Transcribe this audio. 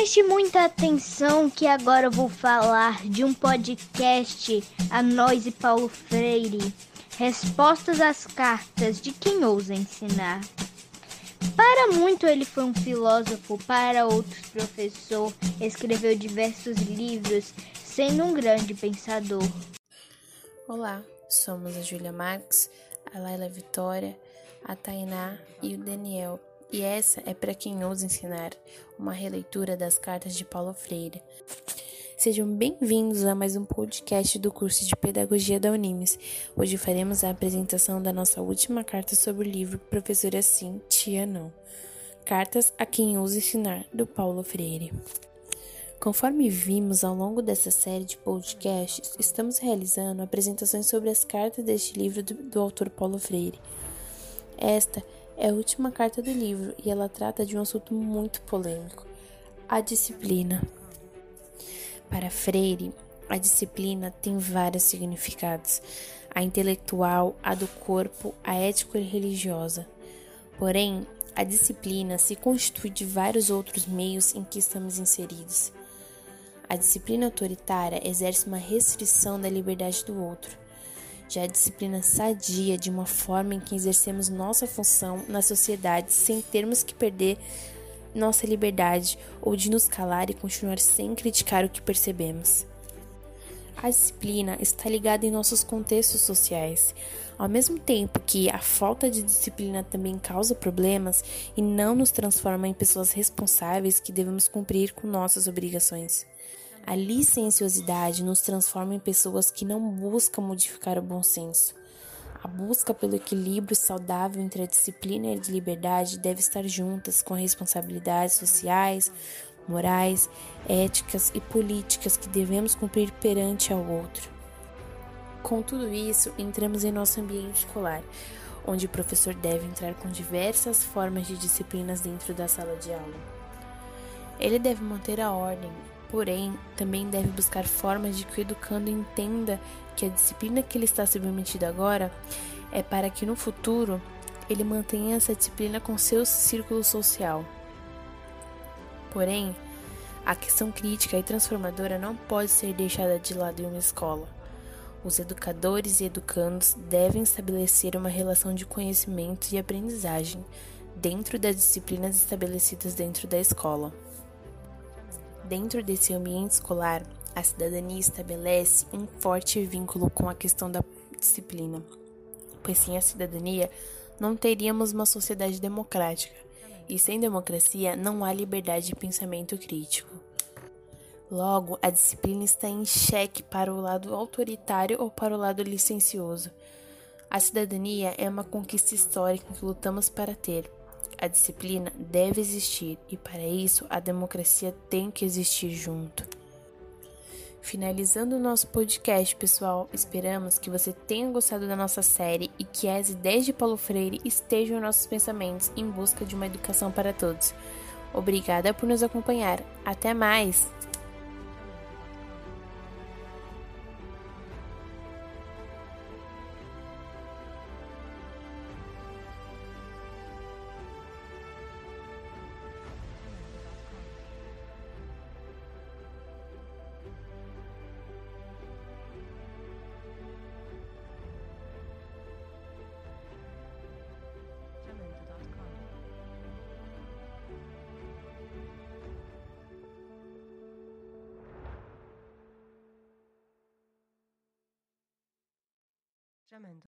Preste muita atenção que agora eu vou falar de um podcast a nós e Paulo Freire. Respostas às cartas de quem ousa ensinar. Para muito ele foi um filósofo, para outros professor, escreveu diversos livros, sendo um grande pensador. Olá, somos a Júlia Marques, a Laila Vitória, a Tainá e o Daniel. E essa é para quem ousa ensinar, uma releitura das cartas de Paulo Freire. Sejam bem-vindos a mais um podcast do curso de Pedagogia da Unimes. Hoje faremos a apresentação da nossa última carta sobre o livro Professora Sim, Tia Não. Cartas a quem ousa ensinar, do Paulo Freire. Conforme vimos ao longo dessa série de podcasts, estamos realizando apresentações sobre as cartas deste livro do, do autor Paulo Freire. Esta é a última carta do livro e ela trata de um assunto muito polêmico: a disciplina. Para Freire, a disciplina tem vários significados: a intelectual, a do corpo, a ético e religiosa. Porém, a disciplina se constitui de vários outros meios em que estamos inseridos. A disciplina autoritária exerce uma restrição da liberdade do outro já a disciplina sadia de uma forma em que exercemos nossa função na sociedade sem termos que perder nossa liberdade ou de nos calar e continuar sem criticar o que percebemos. A disciplina está ligada em nossos contextos sociais. Ao mesmo tempo que a falta de disciplina também causa problemas e não nos transforma em pessoas responsáveis que devemos cumprir com nossas obrigações. A licenciosidade nos transforma em pessoas que não buscam modificar o bom senso. A busca pelo equilíbrio saudável entre a disciplina e a liberdade deve estar juntas com responsabilidades sociais, morais, éticas e políticas que devemos cumprir perante ao outro. Com tudo isso, entramos em nosso ambiente escolar, onde o professor deve entrar com diversas formas de disciplinas dentro da sala de aula. Ele deve manter a ordem, Porém, também deve buscar formas de que o educando entenda que a disciplina que ele está submetido agora é para que no futuro ele mantenha essa disciplina com seu círculo social. Porém, a questão crítica e transformadora não pode ser deixada de lado em uma escola. Os educadores e educandos devem estabelecer uma relação de conhecimento e aprendizagem dentro das disciplinas estabelecidas dentro da escola. Dentro desse ambiente escolar, a cidadania estabelece um forte vínculo com a questão da disciplina, pois sem a cidadania não teríamos uma sociedade democrática, e sem democracia não há liberdade de pensamento crítico. Logo, a disciplina está em xeque para o lado autoritário ou para o lado licencioso. A cidadania é uma conquista histórica que lutamos para ter, a disciplina deve existir e, para isso, a democracia tem que existir junto. Finalizando o nosso podcast, pessoal, esperamos que você tenha gostado da nossa série e que as ideias de Paulo Freire estejam em nossos pensamentos em busca de uma educação para todos. Obrigada por nos acompanhar. Até mais! Tremendo.